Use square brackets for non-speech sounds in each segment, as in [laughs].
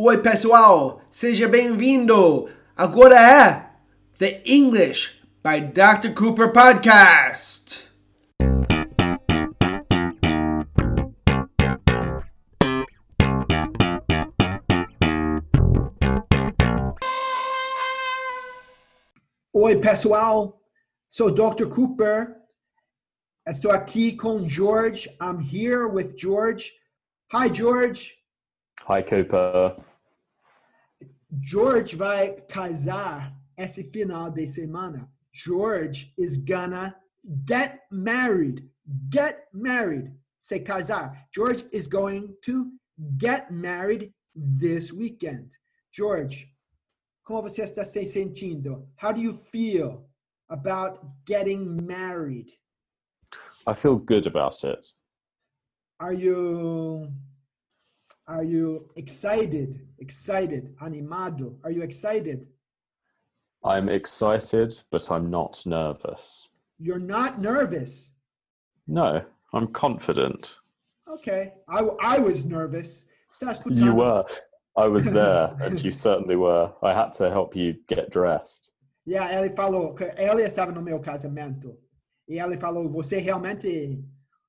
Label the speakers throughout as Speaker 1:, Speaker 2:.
Speaker 1: Oi, pessoal, seja bem-vindo. Agora é The English by Dr. Cooper Podcast. Oi, pessoal. Sou Dr. Cooper. Estou aqui com George. I'm here with George. Hi, George.
Speaker 2: Hi, Cooper.
Speaker 1: George vai casar esse final de semana. George is gonna get married. Get married. Se casar. George is going to get married this weekend. George, como você está se sentindo? How do you feel about getting married?
Speaker 2: I feel good about it.
Speaker 1: Are you are you excited? Excited, animado? Are you excited?
Speaker 2: I'm excited, but I'm not nervous.
Speaker 1: You're not nervous.
Speaker 2: No, I'm confident.
Speaker 1: Okay. I, I was nervous.
Speaker 2: You were. I was there, and you certainly were. I had to help you get dressed.
Speaker 1: Yeah, ele falou que ela estava no meu casamento. E ele falou, você realmente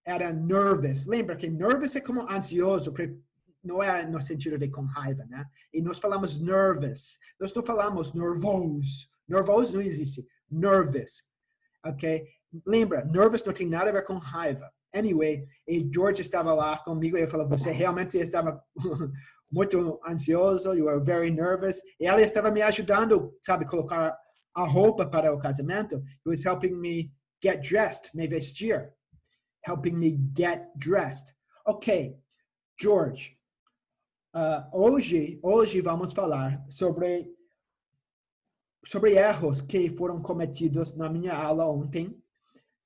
Speaker 1: era nervous. Lembra que nervous é como ansioso, porque não é no sentido de com raiva, né? E nós falamos nervous. Nós não falamos nervoso. Nervoso não existe. Nervous. Ok? Lembra, nervous não tem nada a ver com raiva. Anyway, e George estava lá comigo e eu falei, você realmente estava [laughs] muito ansioso, you were very nervous. E ela estava me ajudando, sabe, colocar a roupa para o casamento. He was helping me get dressed, me vestir. Helping me get dressed. Ok, George, ah, hoje, hoje vamos falar sobre sobre erros que foram cometidos na minha aula ontem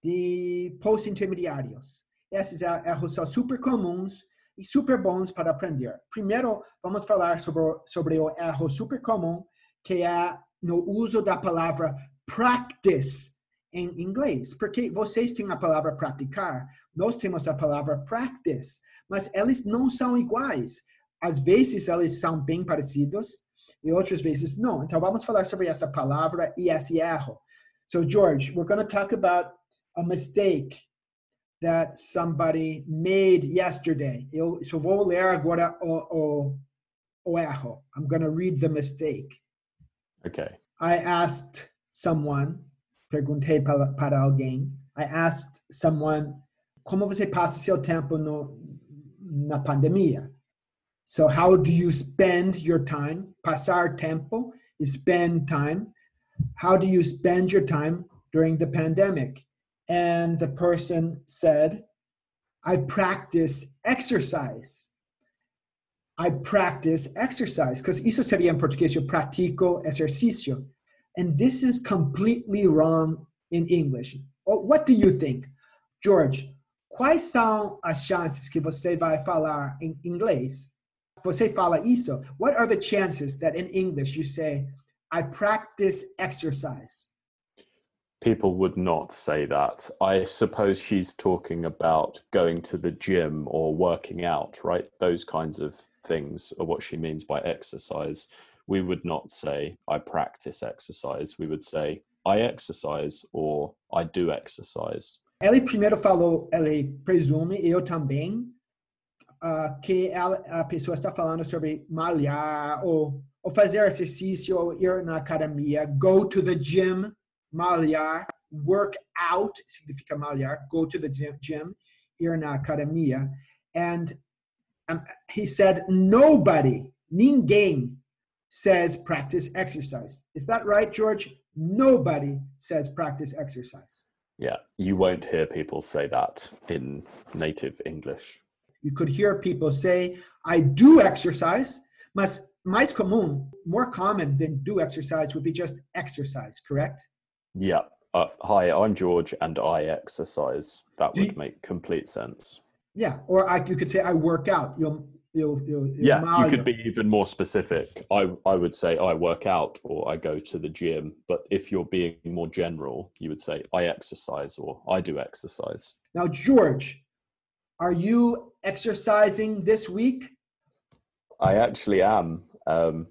Speaker 1: de pós-intermediários. Esses er- erros são super comuns e super bons para aprender. Primeiro, vamos falar sobre, sobre o erro super comum, que é no uso da palavra practice em inglês. Porque vocês têm a palavra praticar, nós temos a palavra practice, mas eles não são iguais. Às vezes eles são bem parecidos e outras vezes não. Então vamos falar sobre essa palavra e esse erro. So George, we're going to talk about a mistake that somebody made yesterday. Eu só vou ler agora o, o, o erro. I'm going to read the mistake.
Speaker 2: Okay.
Speaker 1: I asked someone, perguntei para, para alguém, I asked someone, como você passa seu tempo no, na pandemia? So how do you spend your time? Passar tempo is spend time. How do you spend your time during the pandemic? And the person said, I practice exercise. I practice exercise. Because isso seria em português, eu pratico exercício. And this is completely wrong in English. Oh, What do you think? George, quais são as chances que você vai falar em inglês? Você fala isso? What are the chances that in English you say, I practice exercise?
Speaker 2: People would not say that. I suppose she's talking about going to the gym or working out, right? Those kinds of things are what she means by exercise. We would not say, I practice exercise. We would say, I exercise or I do exercise.
Speaker 1: Ele primeiro falou, ele presume, eu também, ah, que ela- a pessoa está falando sobre malhar, ou, ou fazer exercício, ou ir na academia, go to the gym, malhar, work out, significa malhar, go to the gym, gym ir na academia. And um, he said, nobody, ninguém, says practice exercise. Is that right, George? Nobody says practice exercise.
Speaker 2: Yeah, you won't hear people say that in native English.
Speaker 1: You could hear people say, I do exercise, mas mais comum, more common than do exercise would be just exercise, correct?
Speaker 2: Yeah. Uh, hi, I'm George and I exercise. That would make complete sense.
Speaker 1: Yeah. Or I, you could say, I work out. You'll, you'll, you'll, you'll
Speaker 2: Yeah, you could be even more specific. I, I would say I work out or I go to the gym. But if you're being more general, you would say I exercise or I do exercise.
Speaker 1: Now, George, are you exercising this week?
Speaker 2: I actually am. Um,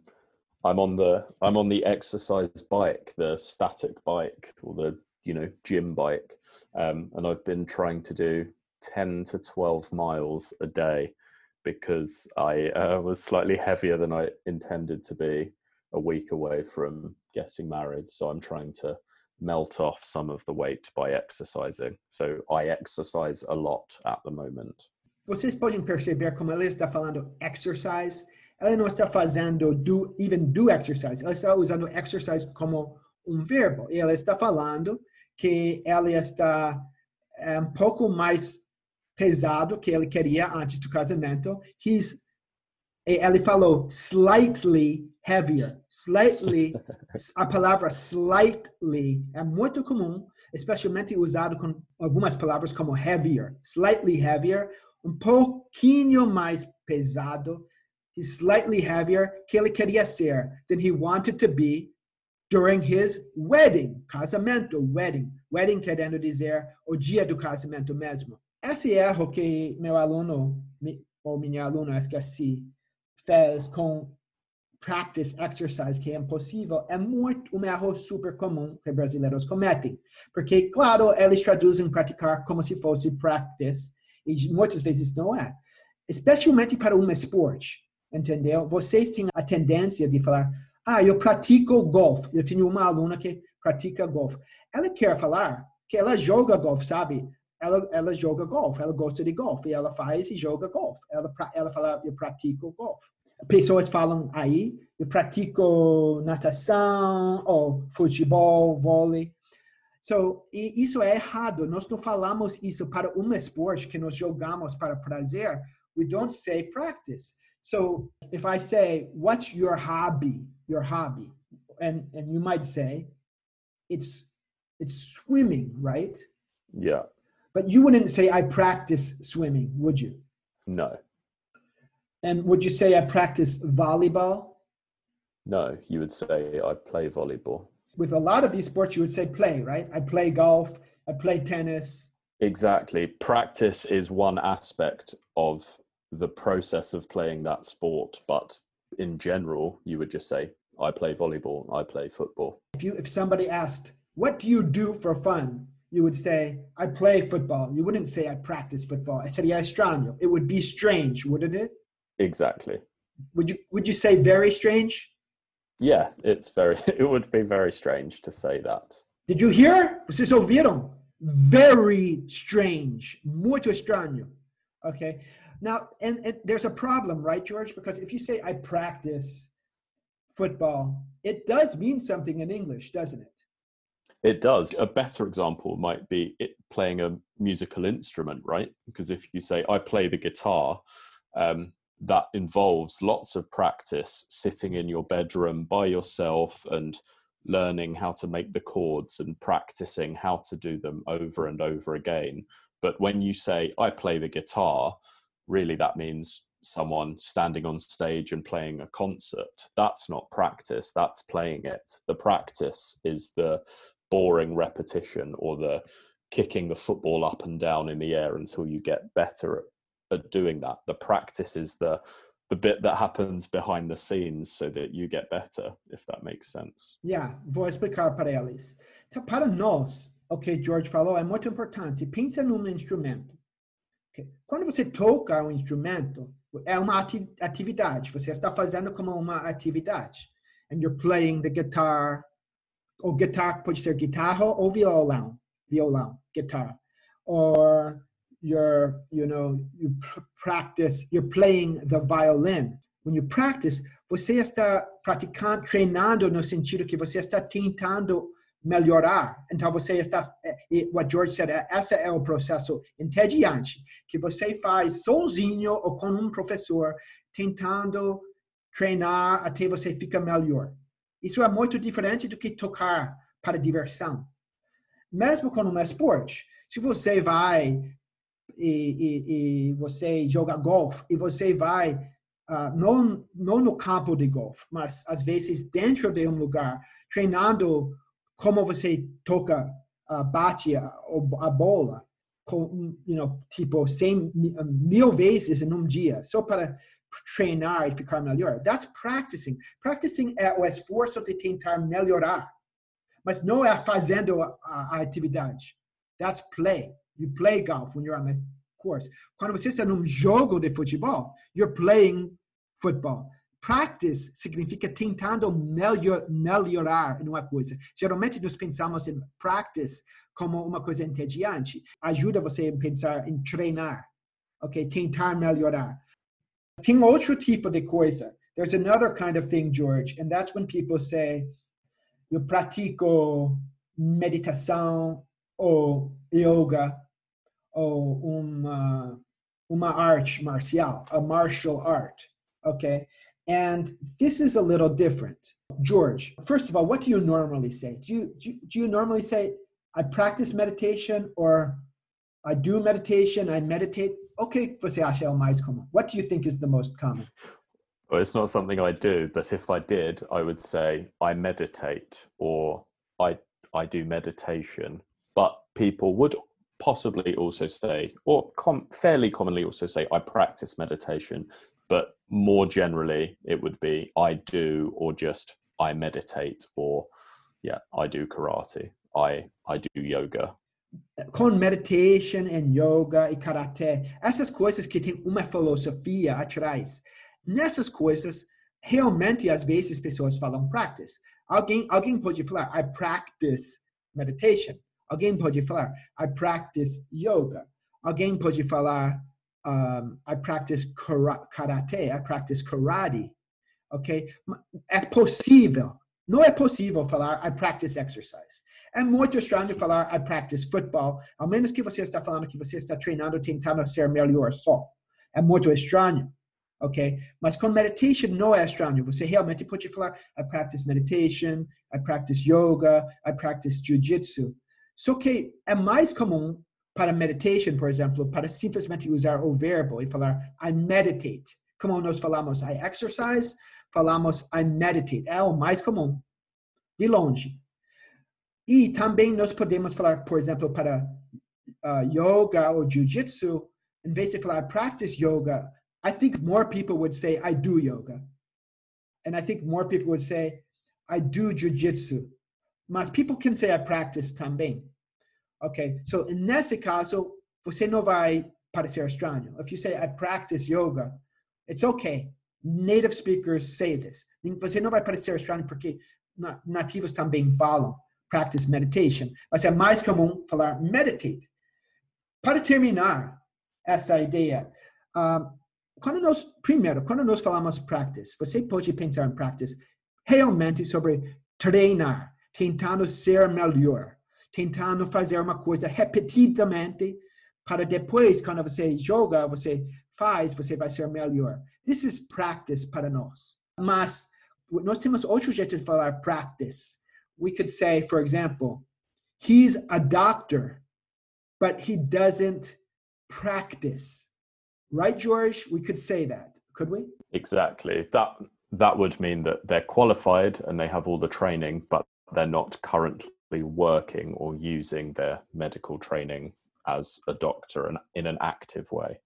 Speaker 2: I'm on the I'm on the exercise bike, the static bike or the you know gym bike, um, and I've been trying to do ten to twelve miles a day because I uh, was slightly heavier than I intended to be a week away from getting married. So I'm trying to melt off some of the weight by exercising. So I exercise a lot at the moment.
Speaker 1: Vocês podem perceber como ela está falando exercise. Ela não está fazendo do even do exercise. Ela está usando exercise como um verbo. E ela está falando que ela está é, um pouco mais pesado que ele queria antes do casamento. He's, ele falou slightly heavier. Slightly, [laughs] a palavra slightly é muito comum, especialmente usado com algumas palavras como heavier. Slightly heavier, um pouquinho mais pesado. He's slightly heavier que ele queria ser than he wanted to be during his wedding, casamento, wedding. Wedding querendo dizer o dia do casamento mesmo. Esse erro que meu aluno, ou minha aluna, esqueci, fez com practice exercise, que é impossível, é muito um erro super comum que brasileiros cometem. Porque, claro, eles traduzem praticar como se fosse practice, e muitas vezes não é. Especialmente para um esporte, entendeu? Vocês têm a tendência de falar, ah, eu pratico golfe. Eu tenho uma aluna que pratica golfe. Ela quer falar que ela joga golfe, sabe? ela, ela joga golfe, ela gosta de golfe, ela faz e joga golfe. Ela, ela fala, eu pratico golfe. Pessoas falam aí, eu pratico natação, ou futebol, vôlei. So, e isso é errado. Nós não falamos isso para um esporte que nós jogamos para prazer. We don't say practice. So, if I say, what's your hobby? Your hobby. And, and you might say, it's, it's swimming, right?
Speaker 2: Yeah.
Speaker 1: But you wouldn't say I practice swimming, would you?
Speaker 2: No.
Speaker 1: And would you say I practice volleyball?
Speaker 2: No, you would say I play volleyball.
Speaker 1: With a lot of these sports, you would say play, right? I play golf, I play tennis.
Speaker 2: Exactly. Practice is one aspect of the process of playing that sport, but in general, you would just say, I play volleyball, I play football.
Speaker 1: If you if somebody asked, what do you do for fun? you would say, I play football. You wouldn't say, I practice football. I said, yeah, extraño. It would be strange, wouldn't it?
Speaker 2: Exactly.
Speaker 1: Would you, would you say very strange?
Speaker 2: Yeah, it's very, [laughs] it would be very strange to say that.
Speaker 1: Did you hear? Vocês ouviram? Very strange. Muito extraño. Okay. Now, and, and there's a problem, right, George? Because if you say, I practice football, it does mean something in English, doesn't it?
Speaker 2: It does. A better example might be it playing a musical instrument, right? Because if you say, I play the guitar, um, that involves lots of practice sitting in your bedroom by yourself and learning how to make the chords and practicing how to do them over and over again. But when you say, I play the guitar, really that means someone standing on stage and playing a concert. That's not practice, that's playing it. The practice is the boring repetition or the kicking the football up and down in the air until you get better at, at doing that. The practice is the the bit that happens behind the scenes so that you get better, if that makes sense.
Speaker 1: Yeah, vou explicar para eles. Então, para nós, o ok, George falou, é muito importante. Pensa num instrumento. Okay. Quando você toca um instrumento, é uma atividade. Você está fazendo como uma atividade. And you're playing the guitar, ou guitar pode ser guitarra ou violão, violão, guitar. Or you're, you know, you practice, you're playing the violin. When you practice, você está praticando, treinando no sentido que você está tentando melhorar. Então você está, e what George said, esse é o processo entediante que você faz sozinho ou com um professor, tentando treinar até você ficar melhor. Isso é muito diferente do que tocar para diversão. Mesmo com um esporte, se você vai e, e, e você joga golfe e você vai uh, não, não no campo de golfe, mas às vezes dentro de um lugar treinando como você toca, uh, bate a, a bola, com, you know, tipo 100 mil vezes em um dia, só para treinar e ficar melhor. That's practicing. Practicing é o esforço de tentar melhorar. Mas não é fazendo a, a atividade. That's play. You play golf when you're on the course. Quando você está num jogo de futebol, you're playing football. Practice significa tentando melhor, melhorar em uma coisa. Geralmente nós pensamos em practice como uma coisa entediante. Ajuda você a pensar em treinar, ok? Tentar melhorar. Tem outro tipo de coisa. There's another kind of thing, George, and that's when people say, eu pratico meditação ou yoga ou uma, uma arte marcial, a martial art, okay? And this is a little different. George, first of all, what do you normally say? Do you, do you, do you normally say, I practice meditation or I do meditation, I meditate? Okay, você acha o mais comum? What do you think is the most common?
Speaker 2: Well, it's not something I do, but if I did, I would say I meditate or I I do meditation. But people would possibly also say, or com- fairly commonly also say, I practice meditation. But more generally, it would be I do or just I meditate or yeah, I do karate. I I do yoga.
Speaker 1: Com meditation and yoga e karaté, essas coisas que tem uma filosofia atrás. Nessas coisas, realmente às vezes pessoas falam practice. Alguém alguém pode falar I practice meditation. Alguém pode falar I practice yoga. Alguém pode falar um, I practice karate, I practice karate, ok? É possível, não é possível falar I practice exercise. É muito estranho falar I practice football, ao menos que você está falando que você está treinando, tentando ser melhor só. É muito estranho, ok? Mas com meditation não é estranho. Você realmente pode falar I practice meditation, I practice yoga, I practice jiu-jitsu. Só que é mais comum para meditation, por exemplo, para simplesmente usar o verbo e falar I meditate. Como nós falamos I exercise, falamos I meditate. É o mais comum, de longe. E também nós podemos falar, por exemplo, para uh, yoga ou jiu-jitsu, em vez de falar I practice yoga, I think more people would say I do yoga. And I think more people would say I do jiu-jitsu. Mas people can say I practice também. Okay, so nesse caso, você não vai parecer estranho. If you say, I practice yoga, it's okay. Native speakers say this. Você não vai parecer estranho porque nativos também falam practice meditation. Mas é mais comum falar meditate. Para terminar essa ideia, uh, quando nós, primeiro, quando nós falamos practice, você pode pensar em practice realmente sobre treinar, tentando ser melhor tentando fazer uma coisa repetidamente para depois, quando você joga, você faz, você vai ser melhor. This is practice para nós. Mas nós temos outro jeito de falar practice. We could say, for example, he's a doctor, but he doesn't practice. Right, George? We could say that, could we?
Speaker 2: Exactly. That that would mean that they're qualified and they have all the training, but they're not currently working or using their medical training as a doctor and in an active way.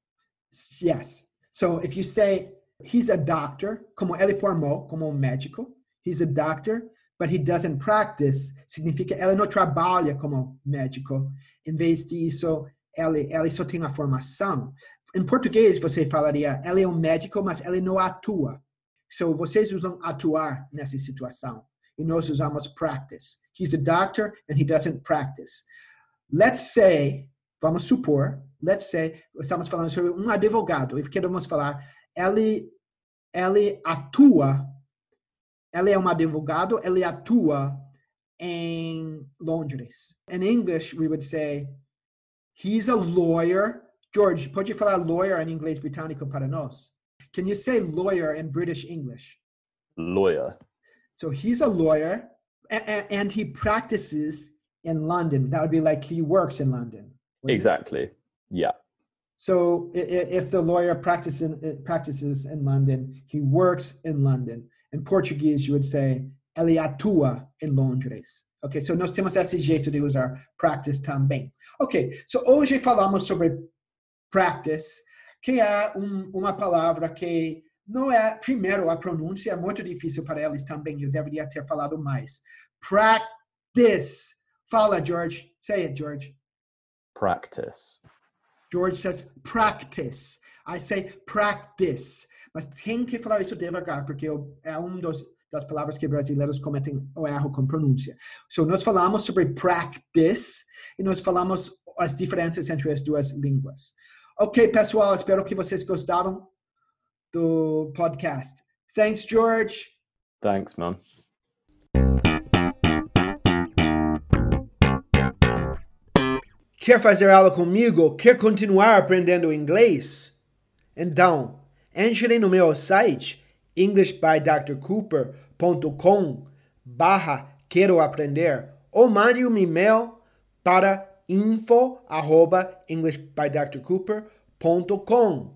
Speaker 1: Yes. So if you say he's a doctor, como ele formou como um médico, he's a doctor, but he doesn't practice, significa ele não trabalha como médico. Em vez disso, ele, ele só tem a formação. Em português, você falaria, ele é um médico, mas ele não atua. So, vocês usam atuar nessa situação. E nós usamos practice. He's a doctor and he doesn't practice. Let's say, vamos supor, let's say, estamos falando sobre um advogado e queremos falar, ele, ele atua, ele é um advogado, ele atua em Londres. In English, we would say, he's a lawyer. George, pode falar lawyer em inglês britânico para nós? Can you say lawyer in British English?
Speaker 2: Lawyer.
Speaker 1: So he's a lawyer and, he practices in London. That would be like he works in London.
Speaker 2: Exactly. Yeah.
Speaker 1: So if the lawyer practices uh, practices in London, he works in London. In Portuguese, you would say ele atua em Londres. Ok, so nós temos esse jeito de usar practice também. Ok, so hoje falamos sobre practice, que é um, uma palavra que não é, primeiro, a pronúncia é muito difícil para eles também. Eu deveria ter falado mais. Practice. Fala, George. Say it, George.
Speaker 2: Practice.
Speaker 1: George says practice. I say practice. Mas tem que falar isso devagar, porque é um dos das palavras que brasileiros cometem o erro com pronúncia. So, nós falamos sobre practice e nós falamos as diferenças entre as duas línguas. Ok, pessoal, espero que vocês gostaram do podcast. Thanks, George.
Speaker 2: Thanks, man.
Speaker 1: Quer fazer aula comigo? Quer continuar aprendendo inglês? Então, entre no meu site englishbydrcooper.com barra quero aprender ou mande um e-mail para info arroba englishbydrcooper.com